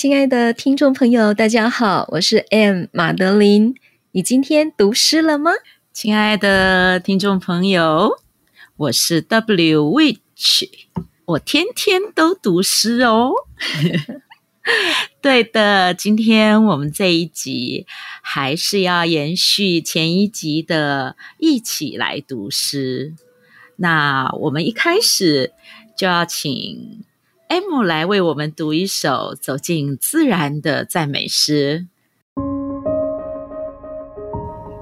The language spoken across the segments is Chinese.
亲爱的听众朋友，大家好，我是 M 马德琳。你今天读诗了吗？亲爱的听众朋友，我是 W Witch，我天天都读诗哦。对的，今天我们这一集还是要延续前一集的，一起来读诗。那我们一开始就要请。M 来为我们读一首走进自然的赞美诗。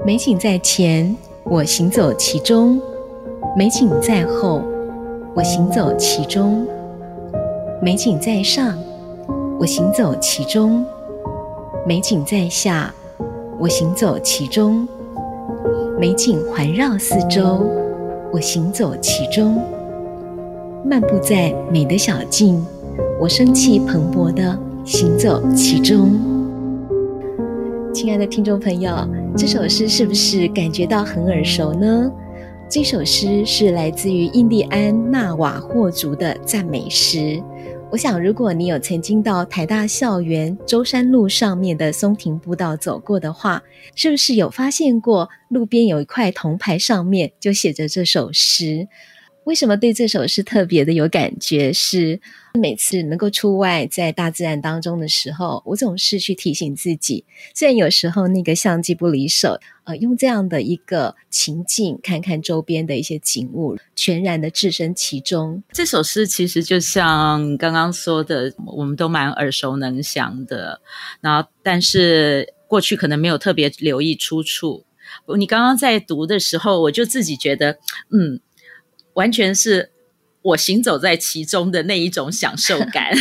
美景在前，我行走其中；美景在后，我行走其中；美景在上，我行走其中；美景在下，我行走其中；美景环绕四周，我行走其中。漫步在美的小径，我生气蓬勃地行走其中。亲爱的听众朋友，这首诗是不是感觉到很耳熟呢？这首诗是来自于印第安纳瓦霍族的赞美诗。我想，如果你有曾经到台大校园舟山路上面的松亭步道走过的话，是不是有发现过路边有一块铜牌，上面就写着这首诗？为什么对这首诗特别的有感觉？是每次能够出外在大自然当中的时候，我总是去提醒自己，虽然有时候那个相机不离手，呃，用这样的一个情境，看看周边的一些景物，全然的置身其中。这首诗其实就像刚刚说的，我们都蛮耳熟能详的。然后，但是过去可能没有特别留意出处。你刚刚在读的时候，我就自己觉得，嗯。完全是我行走在其中的那一种享受感。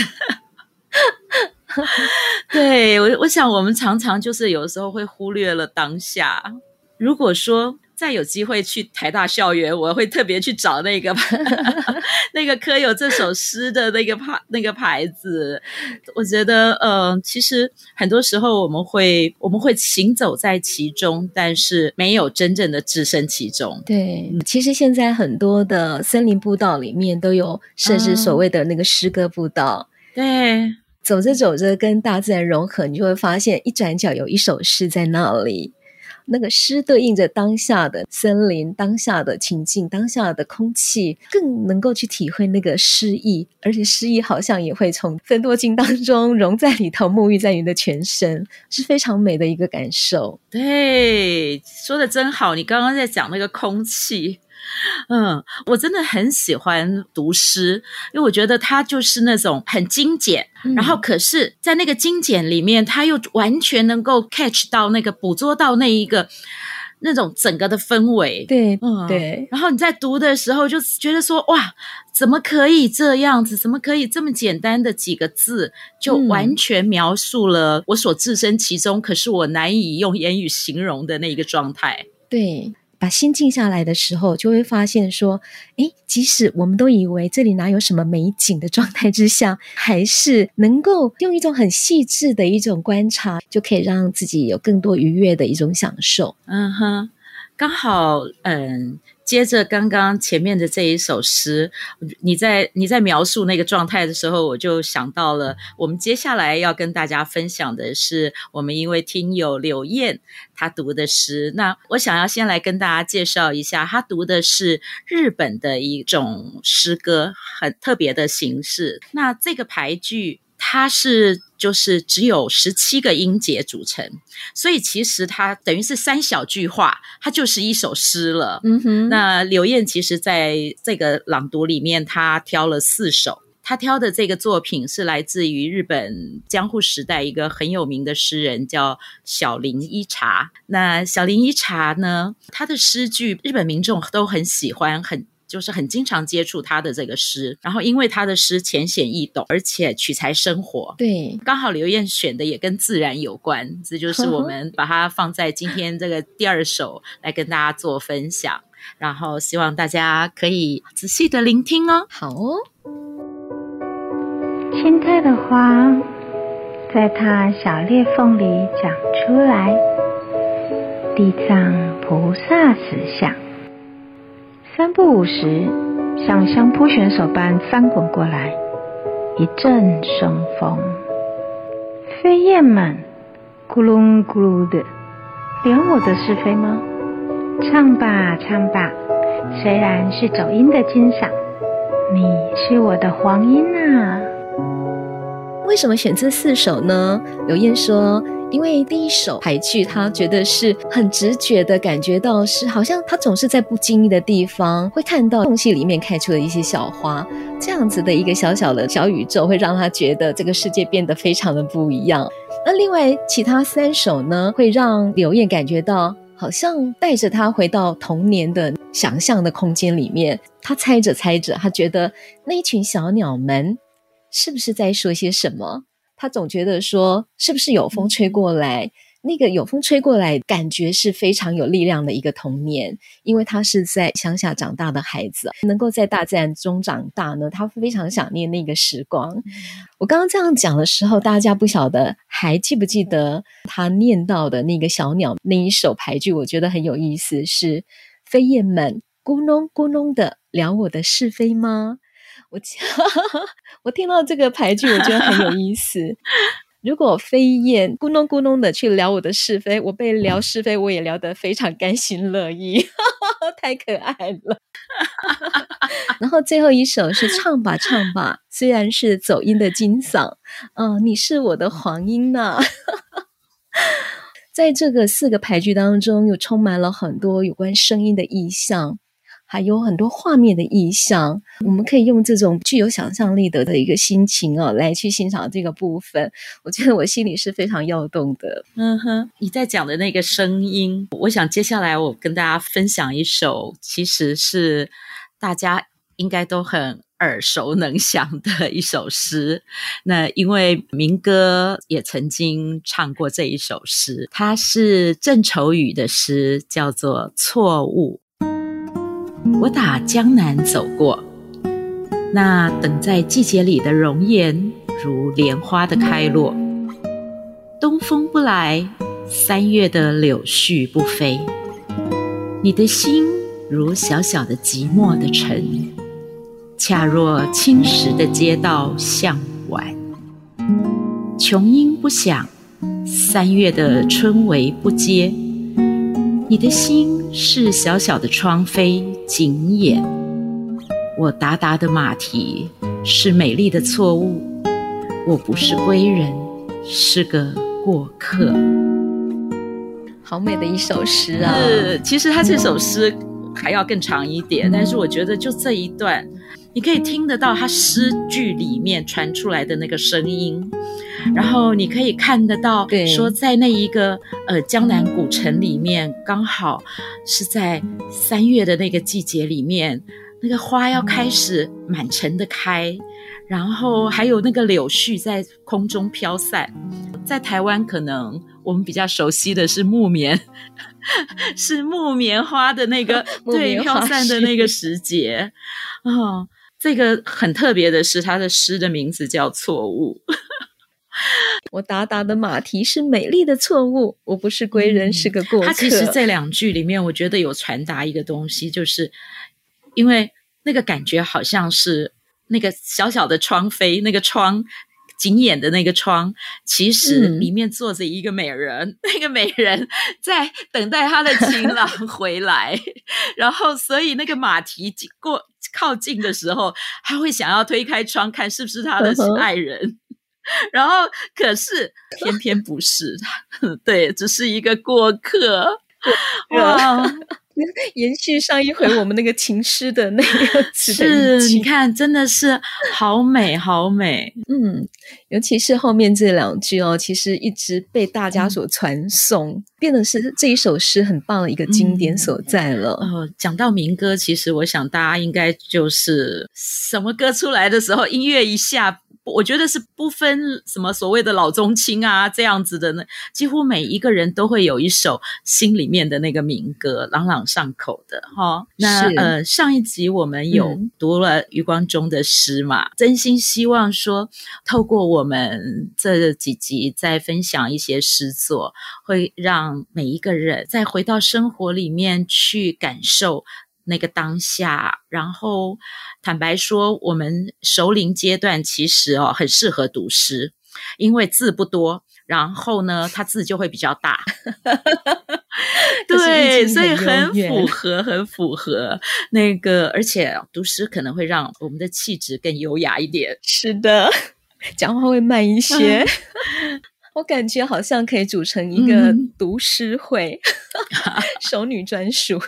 对，我，我想我们常常就是有时候会忽略了当下。如果说，再有机会去台大校园，我会特别去找那个 那个刻有这首诗的那个牌那个牌子。我觉得，呃，其实很多时候我们会我们会行走在其中，但是没有真正的置身其中。对，其实现在很多的森林步道里面都有设置所谓的那个诗歌步道。嗯、对，走着走着跟大自然融合，你就会发现一转角有一首诗在那里。那个诗对应着当下的森林、当下的情境、当下的空气，更能够去体会那个诗意，而且诗意好像也会从芬多精当中融在里头，沐浴在你的全身，是非常美的一个感受。对，说的真好，你刚刚在讲那个空气。嗯，我真的很喜欢读诗，因为我觉得它就是那种很精简，嗯、然后可是，在那个精简里面，它又完全能够 catch 到那个捕捉到那一个那种整个的氛围。对，嗯，对。然后你在读的时候，就觉得说，哇，怎么可以这样子？怎么可以这么简单的几个字，就完全描述了我所置身其中，嗯、可是我难以用言语形容的那一个状态。对。把心静下来的时候，就会发现说，诶，即使我们都以为这里哪有什么美景的状态之下，还是能够用一种很细致的一种观察，就可以让自己有更多愉悦的一种享受。嗯哼，刚好，嗯。接着刚刚前面的这一首诗，你在你在描述那个状态的时候，我就想到了，我们接下来要跟大家分享的是我们一位听友柳燕她读的诗。那我想要先来跟大家介绍一下，她读的是日本的一种诗歌，很特别的形式。那这个俳句。它是就是只有十七个音节组成，所以其实它等于是三小句话，它就是一首诗了。嗯哼，那刘燕其实在这个朗读里面，他挑了四首。他挑的这个作品是来自于日本江户时代一个很有名的诗人，叫小林一茶。那小林一茶呢，他的诗句日本民众都很喜欢，很。就是很经常接触他的这个诗，然后因为他的诗浅显易懂，而且取材生活，对，刚好刘燕选的也跟自然有关，这就是我 们把它放在今天这个第二首来跟大家做分享，然后希望大家可以仔细的聆听哦。好哦，青苔的花在它小裂缝里长出来，地藏菩萨石像。三不五时，像相扑选手般翻滚过来，一阵生风，飞燕们咕噜咕噜的连我的是非吗？唱吧唱吧，虽然是走音的金嗓，你是我的黄莺啊。为什么选这四首呢？刘燕说。因为第一首俳句，他觉得是很直觉的感觉到是，好像他总是在不经意的地方会看到空隙里面开出了一些小花，这样子的一个小小的小宇宙，会让他觉得这个世界变得非常的不一样。那另外其他三首呢，会让刘燕感觉到好像带着他回到童年的想象的空间里面。他猜着猜着，他觉得那一群小鸟们是不是在说些什么？他总觉得说，是不是有风吹过来？那个有风吹过来，感觉是非常有力量的一个童年，因为他是在乡下长大的孩子，能够在大自然中长大呢，他非常想念那个时光。我刚刚这样讲的时候，大家不晓得还记不记得他念到的那个小鸟那一首牌句？我觉得很有意思，是飞燕们咕哝咕哝的聊我的是非吗？我听到这个俳句，我觉得很有意思。如果飞燕咕哝咕哝的去聊我的是非，我被聊是非，我也聊得非常甘心乐意，太可爱了。然后最后一首是唱吧唱吧，虽然是走音的金嗓，嗯、你是我的黄莺呐、在这个四个俳句当中，又充满了很多有关声音的意象。还有很多画面的意象，我们可以用这种具有想象力的的一个心情啊，来去欣赏这个部分。我觉得我心里是非常要动的。嗯哼，你在讲的那个声音，我想接下来我跟大家分享一首，其实是大家应该都很耳熟能详的一首诗。那因为民歌也曾经唱过这一首诗，它是郑愁予的诗，叫做《错误》。我打江南走过，那等在季节里的容颜，如莲花的开落。东风不来，三月的柳絮不飞。你的心如小小的寂寞的城，恰若青石的街道向晚。琼音不响，三月的春闈不接。你的心是小小的窗扉。紧掩，我达达的马蹄是美丽的错误。我不是归人，是个过客。好美的一首诗啊！是，其实他这首诗还要更长一点，但是我觉得就这一段，你可以听得到他诗句里面传出来的那个声音。然后你可以看得到，说在那一个呃江南古城里面，刚好是在三月的那个季节里面，那个花要开始满城的开，然后还有那个柳絮在空中飘散。在台湾，可能我们比较熟悉的是木棉，是木棉花的那个 对飘散的那个 时节。哦，这个很特别的是，他的诗的名字叫《错误》。我达达的马蹄是美丽的错误，我不是归人，嗯、是个过客。他其实这两句里面，我觉得有传达一个东西，就是因为那个感觉好像是那个小小的窗扉，那个窗紧眼的那个窗，其实里面坐着一个美人，嗯、那个美人在等待他的情 郎回来，然后所以那个马蹄过靠近的时候，他会想要推开窗看是不是他的爱人。嗯然后，可是 偏偏不是，对，只是一个过客。哇，延续上一回我们那个情诗的那个词是，你看，真的是好美，好美。嗯，尤其是后面这两句哦，其实一直被大家所传颂，嗯、变得是这一首诗很棒的一个经典所在了。哦、嗯呃，讲到民歌，其实我想大家应该就是什么歌出来的时候，音乐一下。我觉得是不分什么所谓的老中青啊，这样子的呢，几乎每一个人都会有一首心里面的那个民歌，朗朗上口的哈。那呃，上一集我们有读了余光中的诗嘛，嗯、真心希望说，透过我们这几集再分享一些诗作，会让每一个人再回到生活里面去感受。那个当下，然后坦白说，我们熟龄阶段其实哦很适合读诗，因为字不多，然后呢，它字就会比较大，对，所以很符合，很符合那个，而且读诗可能会让我们的气质更优雅一点。是的，讲话会慢一些。我感觉好像可以组成一个读诗会，嗯、熟女专属。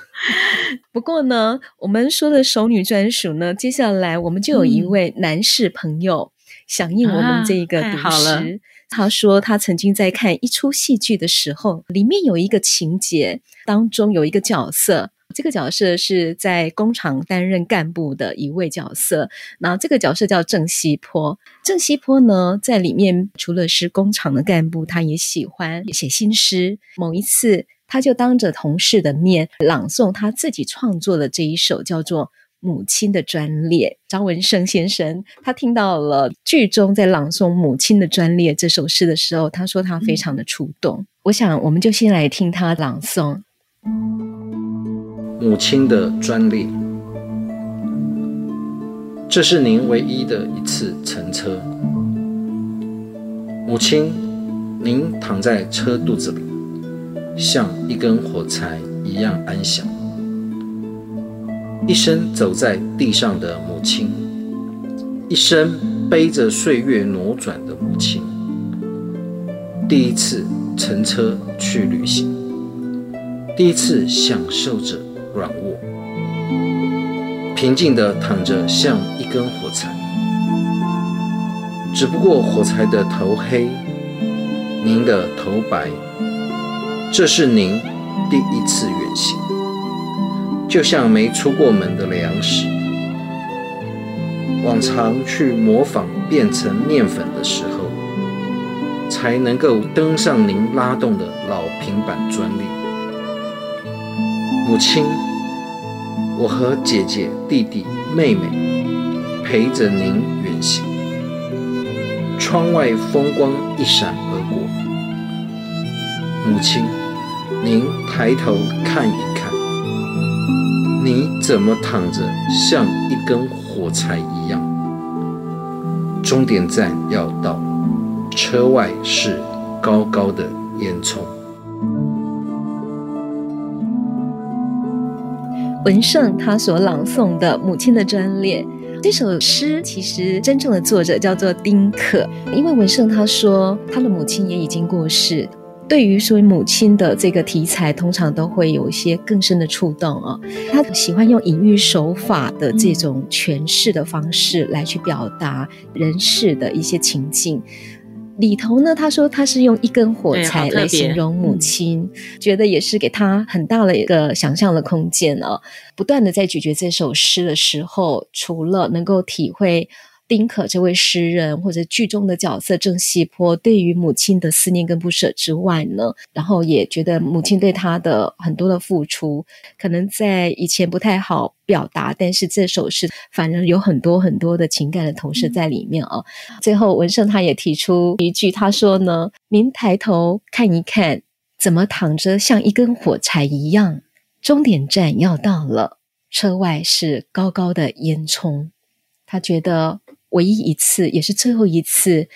不过呢，我们说的熟女专属呢，接下来我们就有一位男士朋友响应我们这一个读诗。他说他曾经在看一出戏剧的时候，里面有一个情节当中有一个角色。这个角色是在工厂担任干部的一位角色，那这个角色叫郑西坡。郑西坡呢，在里面除了是工厂的干部，他也喜欢写新诗。某一次，他就当着同事的面朗诵他自己创作的这一首叫做《母亲的专列》。张文胜先生他听到了剧中在朗诵《母亲的专列》这首诗的时候，他说他非常的触动。嗯、我想，我们就先来听他朗诵。母亲的专列，这是您唯一的一次乘车。母亲，您躺在车肚子里，像一根火柴一样安详。一生走在地上的母亲，一生背着岁月挪转的母亲，第一次乘车去旅行，第一次享受着。软卧，平静地躺着，像一根火柴。只不过火柴的头黑，您的头白。这是您第一次远行，就像没出过门的粮食。往常去磨坊变成面粉的时候，才能够登上您拉动的老平板专列。母亲，我和姐姐、弟弟、妹妹陪着您远行。窗外风光一闪而过，母亲，您抬头看一看，你怎么躺着像一根火柴一样？终点站要到，车外是高高的烟囱。文胜他所朗诵的《母亲的专列》这首诗，其实真正的作者叫做丁可。因为文胜他说他的母亲也已经过世，对于说母亲的这个题材，通常都会有一些更深的触动啊。他喜欢用隐喻手法的这种诠释的方式来去表达人世的一些情境。里头呢，他说他是用一根火柴来形容母亲，嗯、觉得也是给他很大的一个想象的空间哦。不断的在咀嚼这首诗的时候，除了能够体会。丁可这位诗人或者剧中的角色郑西坡对于母亲的思念跟不舍之外呢，然后也觉得母亲对他的很多的付出，可能在以前不太好表达，但是这首诗反而有很多很多的情感的投射在里面啊。嗯、最后文胜他也提出一句，他说呢：“您抬头看一看，怎么躺着像一根火柴一样？终点站要到了，车外是高高的烟囱。”他觉得。唯一一次，也是最后一次，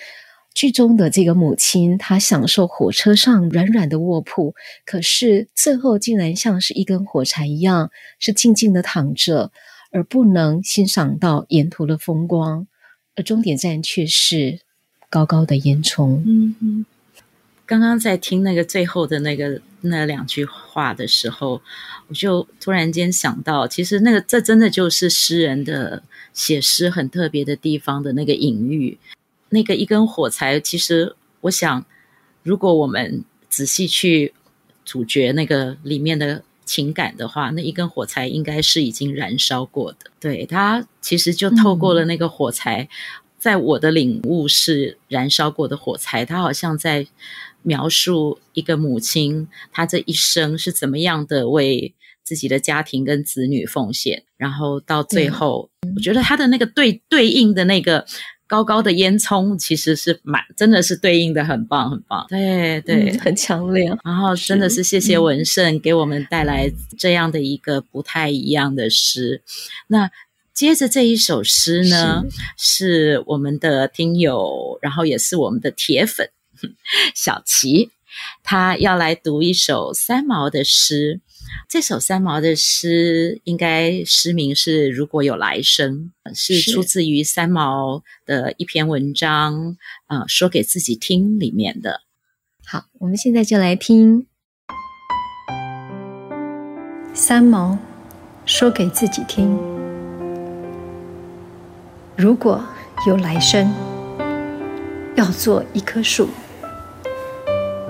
剧中的这个母亲，她享受火车上软软的卧铺，可是最后竟然像是一根火柴一样，是静静的躺着，而不能欣赏到沿途的风光，而终点站却是高高的烟囱。嗯嗯，刚刚在听那个最后的那个那两句话的时候，我就突然间想到，其实那个这真的就是诗人的写诗很特别的地方的那个隐喻。那个一根火柴，其实我想，如果我们仔细去咀嚼那个里面的情感的话，那一根火柴应该是已经燃烧过的。对，它其实就透过了那个火柴，嗯、在我的领悟是燃烧过的火柴，它好像在描述一个母亲，她这一生是怎么样的为自己的家庭跟子女奉献，然后到最后，嗯、我觉得她的那个对对应的那个。高高的烟囱其实是蛮，真的是对应的很棒，很棒。对对、嗯，很强烈。然后真的是谢谢文胜给我们带来这样的一个不太一样的诗。那接着这一首诗呢，是，是我们的听友，然后也是我们的铁粉 小琪，他要来读一首三毛的诗。这首三毛的诗，应该诗名是《如果有来生》，是出自于三毛的一篇文章，呃，说给自己听里面的。好，我们现在就来听三毛说给自己听：如果有来生，要做一棵树，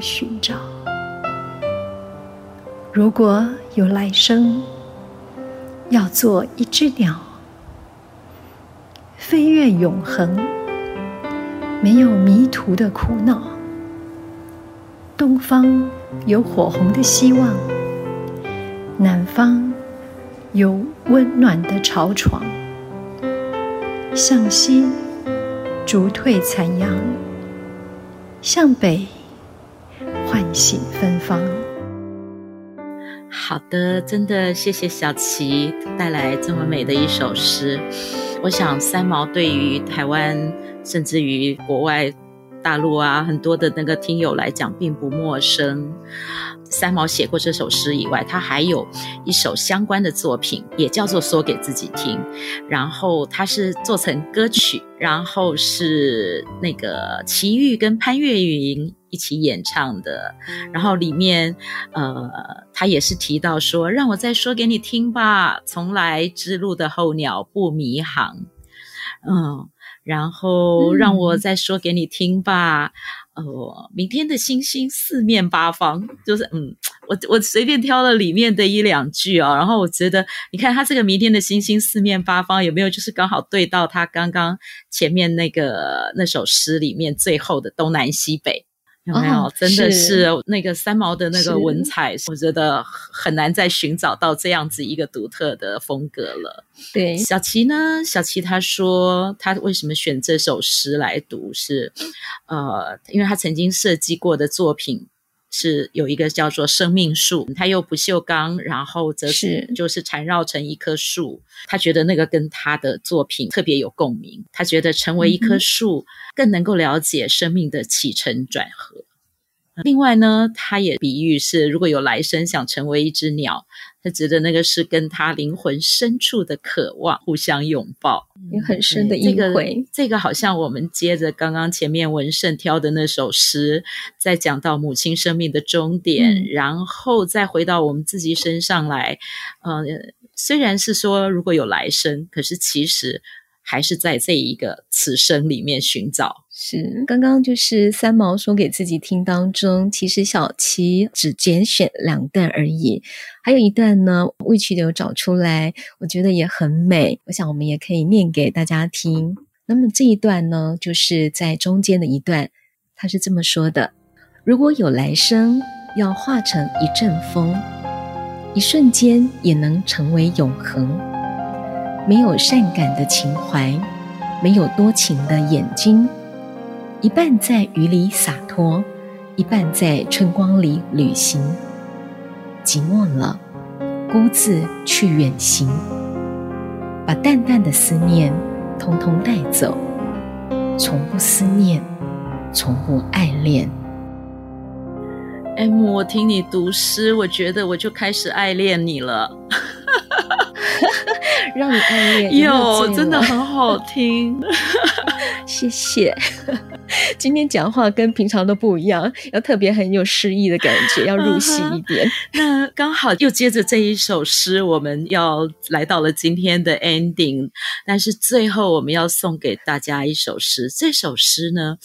寻找。如果有来生，要做一只鸟，飞越永恒，没有迷途的苦恼。东方有火红的希望，南方有温暖的巢床。向西，逐退残阳；向北，唤醒芬芳。好的，真的谢谢小琪带来这么美的一首诗。我想三毛对于台湾，甚至于国外大陆啊，很多的那个听友来讲并不陌生。三毛写过这首诗以外，他还有一首相关的作品，也叫做《说给自己听》。然后他是做成歌曲，然后是那个齐豫跟潘越云一起演唱的。然后里面，呃，他也是提到说：“让我再说给你听吧，从来之路的候鸟不迷航。”嗯，然后让我再说给你听吧。哦，明天的星星四面八方，就是嗯，我我随便挑了里面的一两句哦，然后我觉得，你看他这个明天的星星四面八方有没有就是刚好对到他刚刚前面那个那首诗里面最后的东南西北。有没有？哦、真的是那个三毛的那个文采，我觉得很难再寻找到这样子一个独特的风格了。对，小琪呢？小琪他说，他为什么选这首诗来读是？呃，因为他曾经设计过的作品。是有一个叫做生命树，它又不锈钢，然后则是就是缠绕成一棵树。他觉得那个跟他的作品特别有共鸣，他觉得成为一棵树更能够了解生命的起承转合。另外呢，他也比喻是，如果有来生想成为一只鸟，他觉得那个是跟他灵魂深处的渴望互相拥抱，有很深的意味。这个，这个好像我们接着刚刚前面文胜挑的那首诗，再讲到母亲生命的终点，嗯，然后再回到我们自己身上来。呃，虽然是说如果有来生，可是其实。还是在这一个此生里面寻找。是，刚刚就是三毛说给自己听当中，其实小琪只拣选两段而已，还有一段呢，魏曲流找出来，我觉得也很美。我想我们也可以念给大家听。那么这一段呢，就是在中间的一段，他是这么说的：如果有来生，要化成一阵风，一瞬间也能成为永恒。没有善感的情怀，没有多情的眼睛，一半在雨里洒脱，一半在春光里旅行，寂寞了，孤自去远行，把淡淡的思念通通带走，从不思念，从不爱恋。M，我听你读诗，我觉得我就开始爱恋你了。让你爱恋，有真的很好听，谢谢。今天讲话跟平常都不一样，要特别很有诗意的感觉，要入戏一点。Uh-huh. 那刚好又接着这一首诗，我们要来到了今天的 ending。但是最后我们要送给大家一首诗，这首诗呢，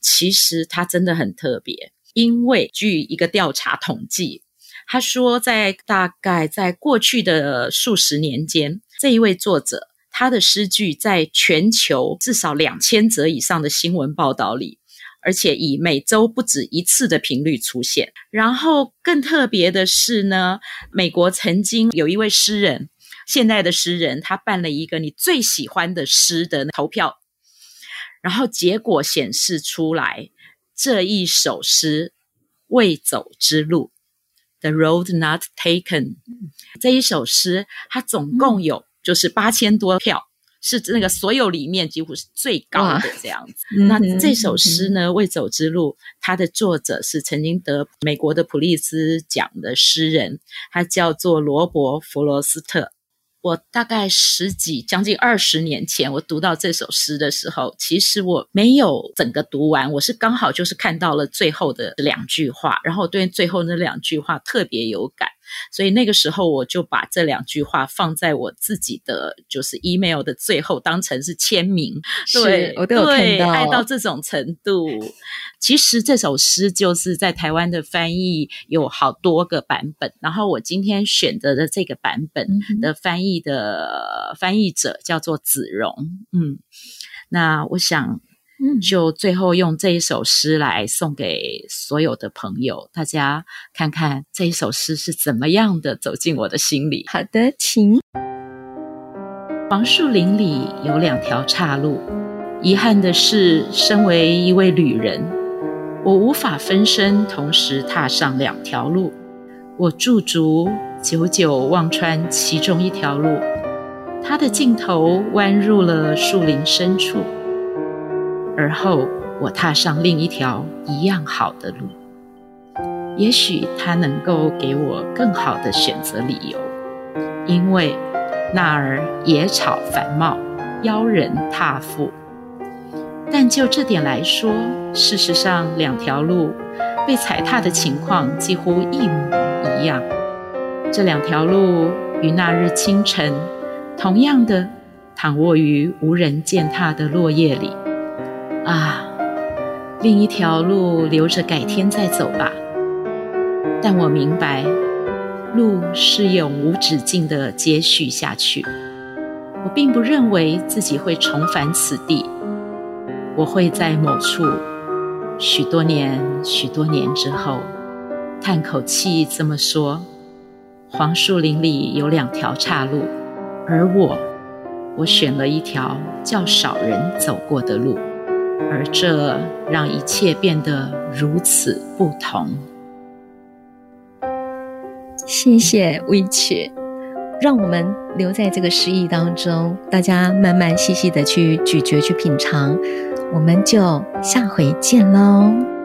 其实它真的很特别。因为据一个调查统计，他说，在大概在过去的数十年间，这一位作者他的诗句在全球至少两千则以上的新闻报道里，而且以每周不止一次的频率出现。然后更特别的是呢，美国曾经有一位诗人，现代的诗人，他办了一个你最喜欢的诗的投票，然后结果显示出来。这一首诗《未走之路》（The Road Not Taken），这一首诗它总共有就是八千多票，是那个所有里面几乎是最高的这样子。那这首诗呢，《未走之路》，它的作者是曾经得美国的普利兹奖的诗人，他叫做罗伯·弗罗斯特。我大概十几、将近二十年前，我读到这首诗的时候，其实我没有整个读完，我是刚好就是看到了最后的两句话，然后我对最后那两句话特别有感。所以那个时候，我就把这两句话放在我自己的就是 email 的最后，当成是签名。对，我都有看到，爱到这种程度。其实这首诗就是在台湾的翻译有好多个版本，然后我今天选择的这个版本的翻译的翻译者叫做子荣。嗯，那我想。嗯，就最后用这一首诗来送给所有的朋友，大家看看这一首诗是怎么样的走进我的心里。好的，请。黄树林里有两条岔路，遗憾的是，身为一位旅人，我无法分身同时踏上两条路。我驻足，久久望穿其中一条路，它的尽头弯入了树林深处。而后，我踏上另一条一样好的路。也许它能够给我更好的选择理由，因为那儿野草繁茂，邀人踏复。但就这点来说，事实上两条路被踩踏的情况几乎一模一样。这两条路于那日清晨，同样的躺卧于无人践踏的落叶里。啊，另一条路留着改天再走吧。但我明白，路是永无止境的接续下去。我并不认为自己会重返此地。我会在某处，许多年、许多年之后，叹口气这么说：黄树林里有两条岔路，而我，我选了一条较少人走过的路。而这让一切变得如此不同。谢谢 Witch，让我们留在这个诗意当中，大家慢慢细细的去咀嚼、去品尝。我们就下回见喽。